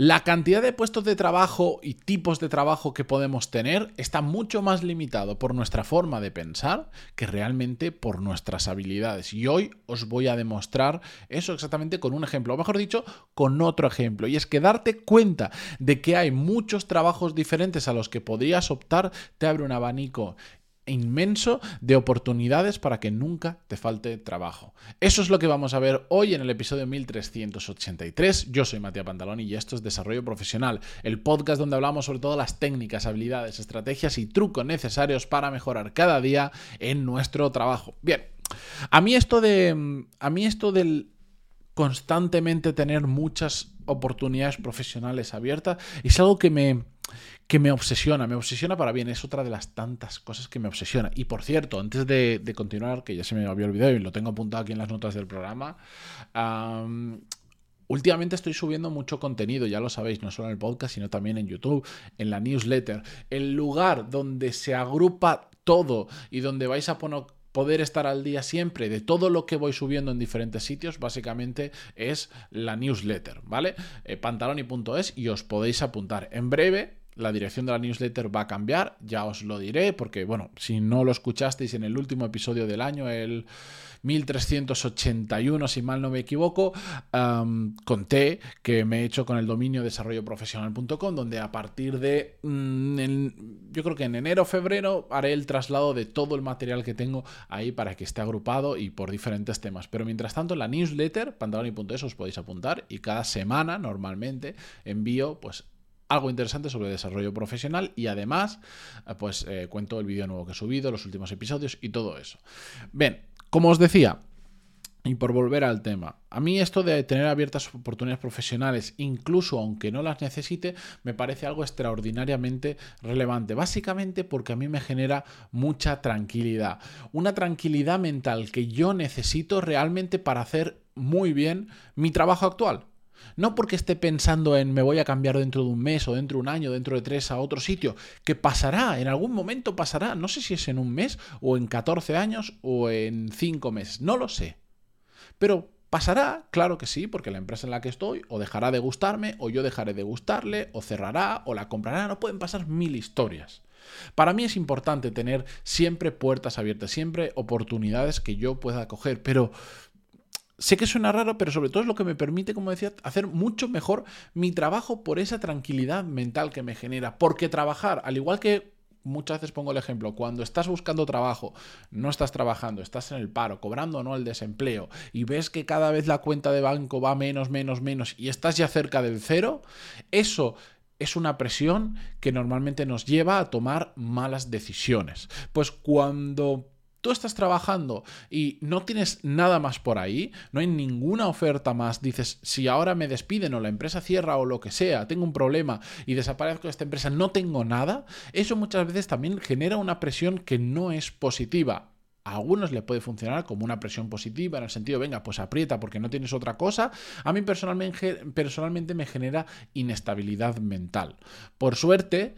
La cantidad de puestos de trabajo y tipos de trabajo que podemos tener está mucho más limitado por nuestra forma de pensar que realmente por nuestras habilidades. Y hoy os voy a demostrar eso exactamente con un ejemplo, o mejor dicho, con otro ejemplo. Y es que darte cuenta de que hay muchos trabajos diferentes a los que podrías optar te abre un abanico inmenso de oportunidades para que nunca te falte trabajo. Eso es lo que vamos a ver hoy en el episodio 1383. Yo soy Matías Pantaloni y esto es Desarrollo Profesional, el podcast donde hablamos sobre todas las técnicas, habilidades, estrategias y trucos necesarios para mejorar cada día en nuestro trabajo. Bien, a mí esto de a mí esto del constantemente tener muchas oportunidades profesionales abiertas es algo que me que me obsesiona, me obsesiona para bien, es otra de las tantas cosas que me obsesiona. Y por cierto, antes de, continuar, que ya se me había olvidado y lo tengo apuntado aquí en las notas del programa, Últimamente estoy subiendo mucho contenido, ya lo sabéis, no solo en el podcast, sino también en YouTube, en la newsletter, el lugar donde se agrupa todo y donde vais a poder estar al día siempre de todo lo que voy subiendo en diferentes sitios, básicamente es la newsletter, ¿vale? Eh, pantaloni.es y os podéis apuntar. En breve la dirección de la newsletter va a cambiar, ya os lo diré, porque bueno, si no lo escuchasteis en el último episodio del año, el 1381, si mal no me equivoco, conté que me he hecho con el dominio desarrolloprofesional.com, donde a partir de, mm, yo creo que en enero o febrero, haré el traslado de todo el material que tengo ahí para que esté agrupado y por diferentes temas. Pero mientras tanto, la newsletter, pantaloni.es, os podéis apuntar y cada semana, normalmente, envío pues algo interesante sobre desarrollo profesional y además eh, pues eh, cuento el vídeo nuevo que he subido, los últimos episodios y todo eso. Bien, como os decía, y por volver al tema, a mí esto de tener abiertas oportunidades profesionales, incluso aunque no las necesite, me parece algo extraordinariamente relevante. Básicamente porque a mí me genera mucha tranquilidad. Una tranquilidad mental que yo necesito realmente para hacer muy bien mi trabajo actual. No porque esté pensando en me voy a cambiar dentro de un mes o dentro de un año, dentro de tres a otro sitio, que pasará, en algún momento pasará, no sé si es en un mes o en 14 años o en 5 meses, no lo sé. Pero pasará, claro que sí, porque la empresa en la que estoy o dejará de gustarme o yo dejaré de gustarle o cerrará o la comprará, no pueden pasar mil historias. Para mí es importante tener siempre puertas abiertas, siempre oportunidades que yo pueda coger, pero Sé que suena raro, pero sobre todo es lo que me permite, como decía, hacer mucho mejor mi trabajo por esa tranquilidad mental que me genera. Porque trabajar, al igual que muchas veces pongo el ejemplo, cuando estás buscando trabajo, no estás trabajando, estás en el paro, cobrando o no el desempleo, y ves que cada vez la cuenta de banco va menos, menos, menos, y estás ya cerca del cero, eso es una presión que normalmente nos lleva a tomar malas decisiones. Pues cuando estás trabajando y no tienes nada más por ahí, no hay ninguna oferta más, dices, si ahora me despiden o la empresa cierra o lo que sea, tengo un problema y desaparezco de esta empresa, no tengo nada, eso muchas veces también genera una presión que no es positiva. A algunos le puede funcionar como una presión positiva, en el sentido, venga, pues aprieta porque no tienes otra cosa. A mí personalmente me genera inestabilidad mental. Por suerte,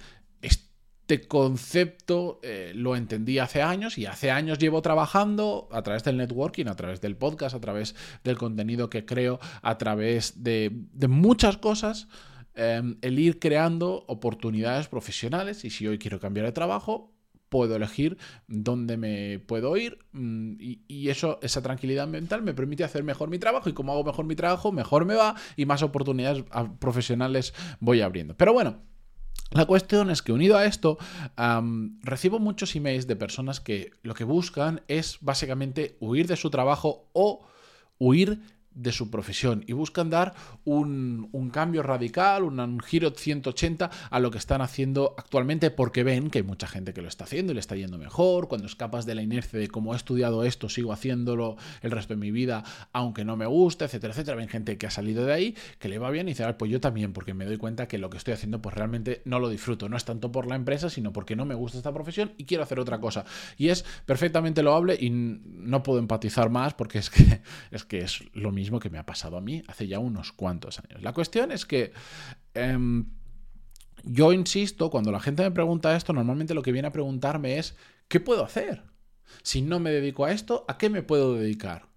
este concepto eh, lo entendí hace años y hace años llevo trabajando a través del networking, a través del podcast, a través del contenido que creo, a través de, muchas cosas. Em, el ir creando oportunidades profesionales y si hoy quiero cambiar de trabajo, puedo elegir dónde me puedo ir mm, y, y, eso, esa tranquilidad mental me permite hacer mejor mi trabajo y como hago mejor mi trabajo, mejor me va y más oportunidades ah, profesionales voy abriendo. Pero bueno, la cuestión es que unido a esto, recibo muchos emails de personas que lo que buscan es básicamente huir de su trabajo o huir de su profesión y buscan dar un, cambio radical, un, giro 180 a lo que están haciendo actualmente porque ven que hay mucha gente que lo está haciendo y le está yendo mejor, cuando escapas de la inercia de cómo he estudiado esto, sigo haciéndolo el resto de mi vida, aunque no me guste, etcétera, etcétera. Ven gente que ha salido de ahí, que le va bien y dice, ah, pues yo también, porque me doy cuenta que lo que estoy haciendo pues realmente no lo disfruto, no es tanto por la empresa, sino porque no me gusta esta profesión y quiero hacer otra cosa. Y es perfectamente loable y no puedo empatizar más porque es que es, que es lo mismo que me ha pasado a mí hace ya unos cuantos años. La cuestión es que... Em, yo insisto, cuando la gente me pregunta esto, normalmente lo que viene a preguntarme es, ¿qué puedo hacer? Si no me dedico a esto, ¿a qué me puedo dedicar?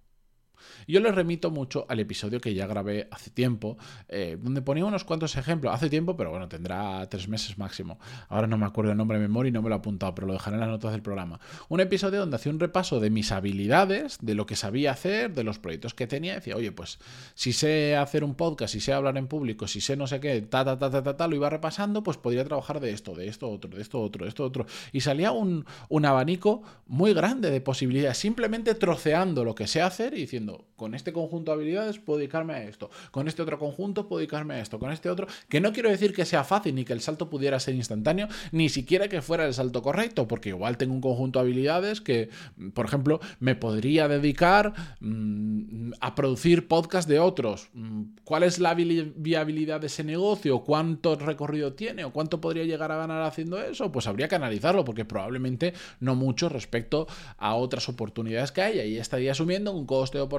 Yo les remito mucho al episodio que ya grabé hace tiempo, eh, donde ponía unos cuantos ejemplos, hace tiempo, pero bueno, tendrá tres meses máximo. Ahora no me acuerdo el nombre de memoria y no me lo he apuntado, pero lo dejaré en las notas del programa. Un episodio donde hacía un repaso de mis habilidades, de lo que sabía hacer, de los proyectos que tenía. Decía, oye, pues si sé hacer un podcast, si sé hablar en público, si sé no sé qué, ta, ta, ta, ta, ta, ta lo iba repasando, pues podría trabajar de esto, de esto, otro, de esto, otro, de esto, otro. Y salía un, un abanico muy grande de posibilidades, simplemente troceando lo que sé hacer y diciendo, con este conjunto de habilidades puedo dedicarme a esto, con este otro conjunto puedo dedicarme a esto, con este otro, que no quiero decir que sea fácil ni que el salto pudiera ser instantáneo, ni siquiera que fuera el salto correcto, porque igual tengo un conjunto de habilidades que, por ejemplo, me podría dedicar mmm, a producir podcast de otros. Mm, ¿Cuál es la viabilidad de ese negocio? ¿Cuánto recorrido tiene? ¿O cuánto podría llegar a ganar haciendo eso? Pues habría que analizarlo, porque probablemente no mucho respecto a otras oportunidades que hay. Ahí estaría asumiendo un coste de oportunidad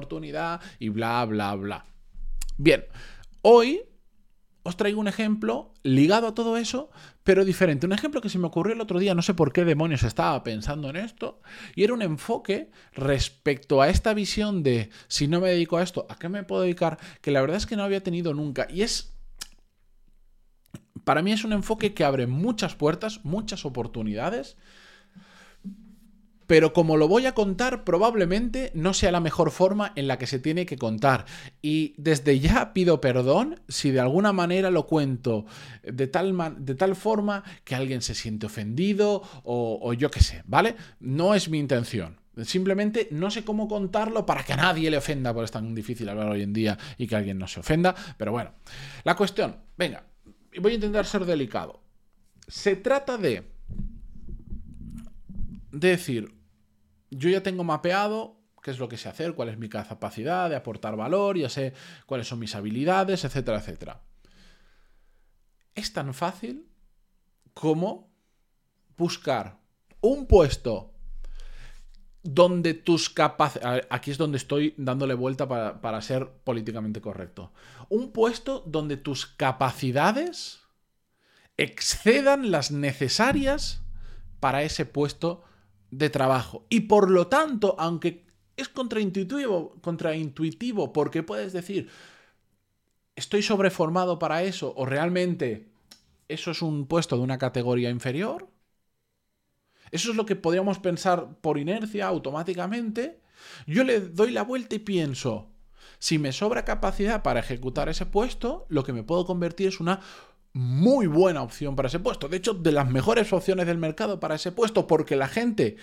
y bla, bla, bla. Bien, hoy os traigo un ejemplo ligado a todo eso, pero diferente. Un ejemplo que se me ocurrió el otro día, no sé por qué demonios estaba pensando en esto, y era un enfoque respecto a esta visión de si no me dedico a esto, ¿a qué me puedo dedicar? Que la verdad es que no había tenido nunca. Y es... Para mí es un enfoque que abre muchas puertas, muchas oportunidades, pero como lo voy a contar, probablemente no sea la mejor forma en la que se tiene que contar. Y desde ya pido perdón si de alguna manera lo cuento de tal, de tal forma que alguien se siente ofendido o, yo qué sé, ¿vale? No es mi intención. Simplemente no sé cómo contarlo para que a nadie le ofenda, porque es tan difícil hablar hoy en día y que alguien no se ofenda. Pero bueno, la cuestión, venga, voy a intentar ser delicado. Se trata de decir, yo ya tengo mapeado qué es lo que sé hacer, cuál es mi capacidad de aportar valor, ya sé cuáles son mis habilidades, etcétera, etcétera. Es tan fácil como buscar un puesto donde tus capacidades... Aquí es donde estoy dándole vuelta para, para, ser políticamente correcto. Un puesto donde tus capacidades excedan las necesarias para ese puesto de trabajo. Y por lo tanto, aunque es contraintuitivo, contraintuitivo porque puedes decir, estoy sobreformado para eso, o realmente eso es un puesto de una categoría inferior. Eso es lo que podríamos pensar por inercia automáticamente. Yo le doy la vuelta y pienso, si me sobra capacidad para ejecutar ese puesto, lo que me puedo convertir es una muy buena opción para ese puesto. De hecho, de las mejores opciones del mercado para ese puesto, porque la gente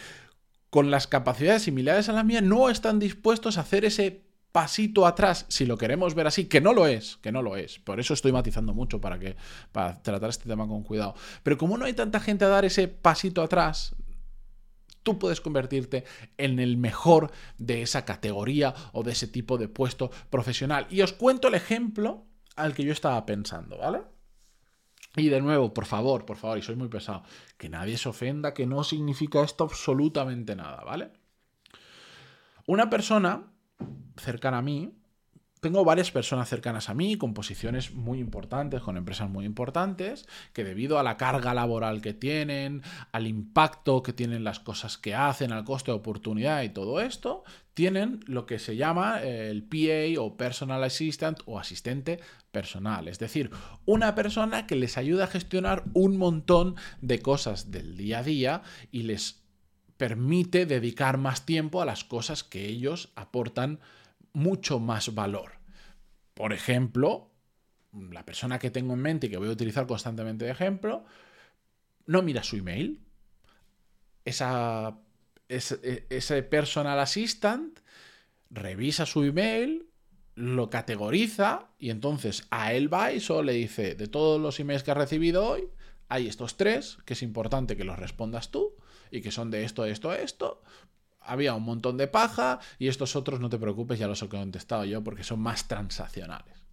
con las capacidades similares a la mía no están dispuestos a hacer ese pasito atrás, si lo queremos ver así, que no lo es, que no lo es. Por eso estoy matizando mucho para que para tratar este tema con cuidado. Pero como no hay tanta gente a dar ese pasito atrás, tú puedes convertirte en el mejor de esa categoría o de ese tipo de puesto profesional. Y os cuento el ejemplo al que yo estaba pensando, ¿vale? Y de nuevo, por favor, por favor, y soy muy pesado, que nadie se ofenda, que no significa esto absolutamente nada, ¿vale? Una persona cercana a mí, tengo varias personas cercanas a mí con posiciones muy importantes, con empresas muy importantes, que debido a la carga laboral que tienen, al impacto que tienen las cosas que hacen, al coste de oportunidad y todo esto, tienen lo que se llama el PA o Personal Assistant o asistente personal. Es decir, una persona que les ayuda a gestionar un montón de cosas del día a día y les permite dedicar más tiempo a las cosas que ellos aportan mucho más valor. Por ejemplo, la persona que tengo en mente y que voy a utilizar constantemente de ejemplo, no mira su email. Esa e, ese, personal assistant revisa su email, lo categoriza y entonces a él va y solo le dice, de todos los emails que ha recibido hoy, hay estos tres, que es importante que los respondas tú y que son de esto, esto, esto. Había un montón de paja y estos otros no te preocupes, ya los he contestado yo porque son más transaccionales.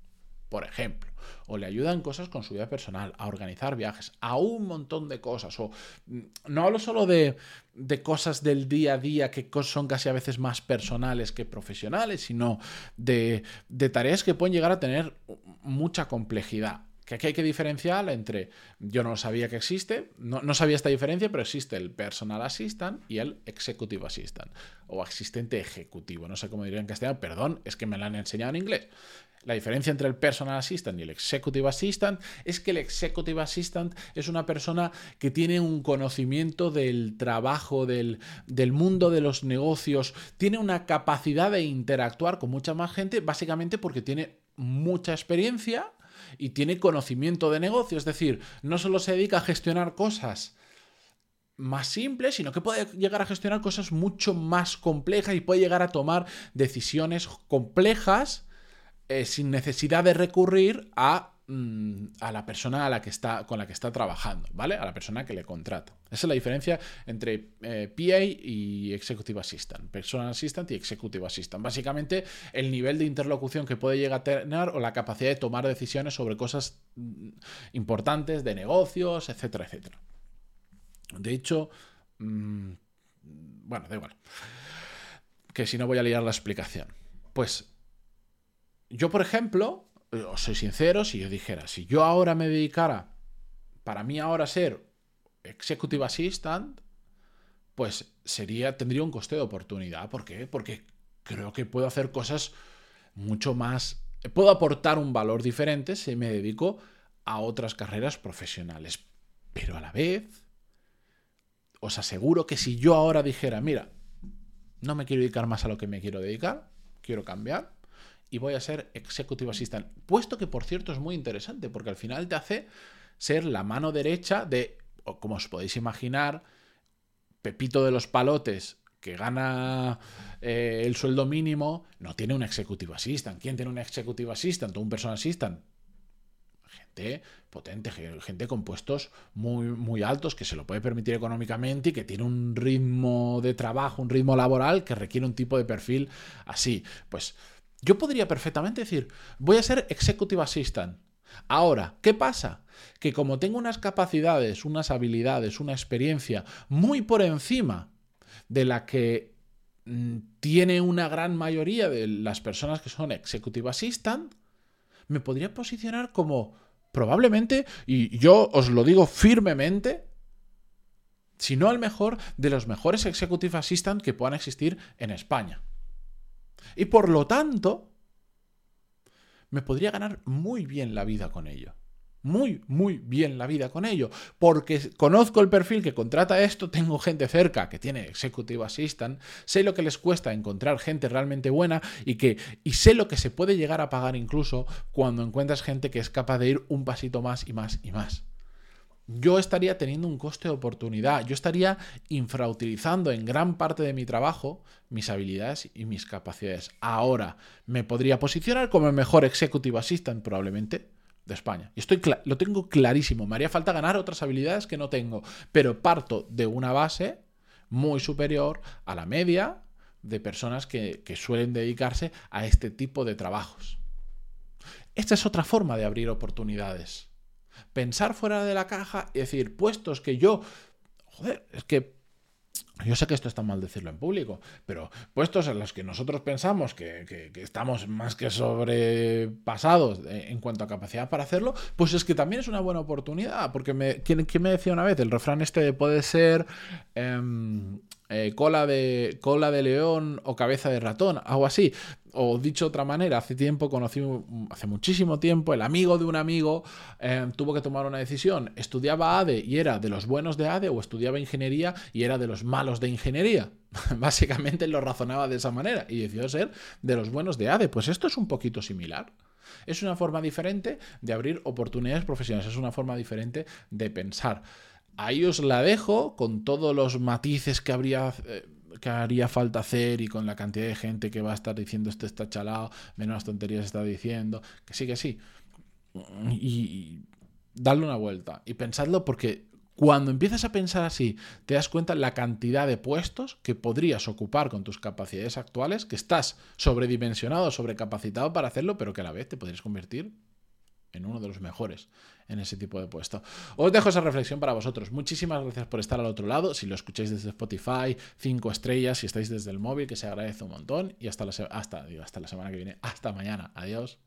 Por ejemplo, o le ayudan cosas con su vida personal, a organizar viajes, a un montón de cosas, o mm, no hablo solo de, de cosas del día a día que son casi a veces más personales que profesionales, sino de, de tareas que pueden llegar a tener mucha complejidad Que aquí hay que diferenciar entre, yo no sabía que existe, no, no, sabía esta diferencia, pero existe el personal assistant y el executive assistant, o asistente ejecutivo, no sé cómo diría en castellano, perdón, es que me lo han enseñado en inglés. La diferencia entre el personal assistant y el executive assistant es que el executive assistant es una persona que tiene un conocimiento del trabajo, del, del, mundo de los negocios, tiene una capacidad de interactuar con mucha más gente, básicamente porque tiene mucha experiencia y tiene conocimiento de negocio, es decir, no solo se dedica a gestionar cosas más simples, sino que puede llegar a gestionar cosas mucho más complejas y puede llegar a tomar decisiones complejas eh, sin necesidad de recurrir a Mm, a la persona a la que está, con la que está trabajando, ¿vale? A la persona que le contrata. Esa es la diferencia entre eh, PA y Executive Assistant, Personal Assistant y Executive Assistant. Básicamente, el nivel de interlocución que puede llegar a tener o la capacidad de tomar decisiones sobre cosas mm, importantes de negocios, etcétera, etcétera. De hecho, mm, bueno, da igual. Que si no voy a liar la explicación. Pues yo, por ejemplo, os soy sincero, si yo dijera, si yo ahora me dedicara, para mí ahora ser executive assistant, pues sería, tendría un coste de oportunidad. ¿Por qué? Porque creo que puedo hacer cosas mucho más, puedo aportar un valor diferente si me dedico a otras carreras profesionales. Pero a la vez, os aseguro que si yo ahora dijera, mira, no me quiero dedicar más a lo que me quiero dedicar, quiero cambiar, y voy a ser Executive Assistant. Puesto que, por cierto, es muy interesante porque al final te hace ser la mano derecha de, como os podéis imaginar, Pepito de los Palotes que gana eh, el sueldo mínimo, no tiene un Executive Assistant. ¿Quién tiene un Executive Assistant o un Personal Assistant? Gente potente, gente con puestos muy, muy altos que se lo puede permitir económicamente y que tiene un ritmo de trabajo, un ritmo laboral que requiere un tipo de perfil así. Pues yo podría perfectamente decir, voy a ser Executive Assistant. Ahora, ¿qué pasa? Que como tengo unas capacidades, unas habilidades, una experiencia muy por encima de la que mm, tiene una gran mayoría de las personas que son Executive Assistant, me podría posicionar como probablemente, y yo os lo digo firmemente, si no el mejor de los mejores Executive Assistant que puedan existir en España. Y por lo tanto, me podría ganar muy bien la vida con ello. Muy, muy bien la vida con ello. Porque conozco el perfil que contrata esto, tengo gente cerca que tiene Executive Assistant, sé lo que les cuesta encontrar gente realmente buena y, que, y sé lo que se puede llegar a pagar incluso cuando encuentras gente que es capaz de ir un pasito más y más y más yo estaría teniendo un coste de oportunidad, yo estaría infrautilizando en gran parte de mi trabajo mis habilidades y mis capacidades. Ahora me podría posicionar como el mejor executive assistant probablemente de España. Y estoy lo tengo clarísimo, me haría falta ganar otras habilidades que no tengo, pero parto de una base muy superior a la media de personas que, que suelen dedicarse a este tipo de trabajos. Esta es otra forma de abrir oportunidades pensar fuera de la caja y decir, puestos que yo, joder, es que yo sé que esto está mal decirlo en público, pero puestos en los que nosotros pensamos que, estamos más que sobrepasados en cuanto a capacidad para hacerlo, pues es que también es una buena oportunidad, porque me, ¿quién, me decía una vez? El refrán este puede ser... Em, eh, cola, de, cola de león o cabeza de ratón, algo así. O dicho de otra manera, hace tiempo conocí, hace muchísimo tiempo, el amigo de un amigo eh, tuvo que tomar una decisión. Estudiaba ADE y era de los buenos de ADE o estudiaba ingeniería y era de los malos de ingeniería. Básicamente lo razonaba de esa manera y decidió ser de los buenos de ADE. Pues esto es un poquito similar. Es una forma diferente de abrir oportunidades profesionales, es una forma diferente de pensar. Ahí os la dejo con todos los matices que habría eh, que haría falta hacer y con la cantidad de gente que va a estar diciendo este está chalado, menos tonterías está diciendo, que sí, que sí. Y, darle una vuelta y pensadlo porque cuando empiezas a pensar así, te das cuenta la cantidad de puestos que podrías ocupar con tus capacidades actuales, que estás sobredimensionado, sobrecapacitado para hacerlo, pero que a la vez te podrías convertir en uno de los mejores en ese tipo de puesto. Os dejo esa reflexión para vosotros. Muchísimas gracias por estar al otro lado. Si lo escucháis desde Spotify, cinco estrellas, si estáis desde el móvil, que se agradece un montón. Y hasta la, hasta, hasta la semana que viene. Hasta mañana. Adiós.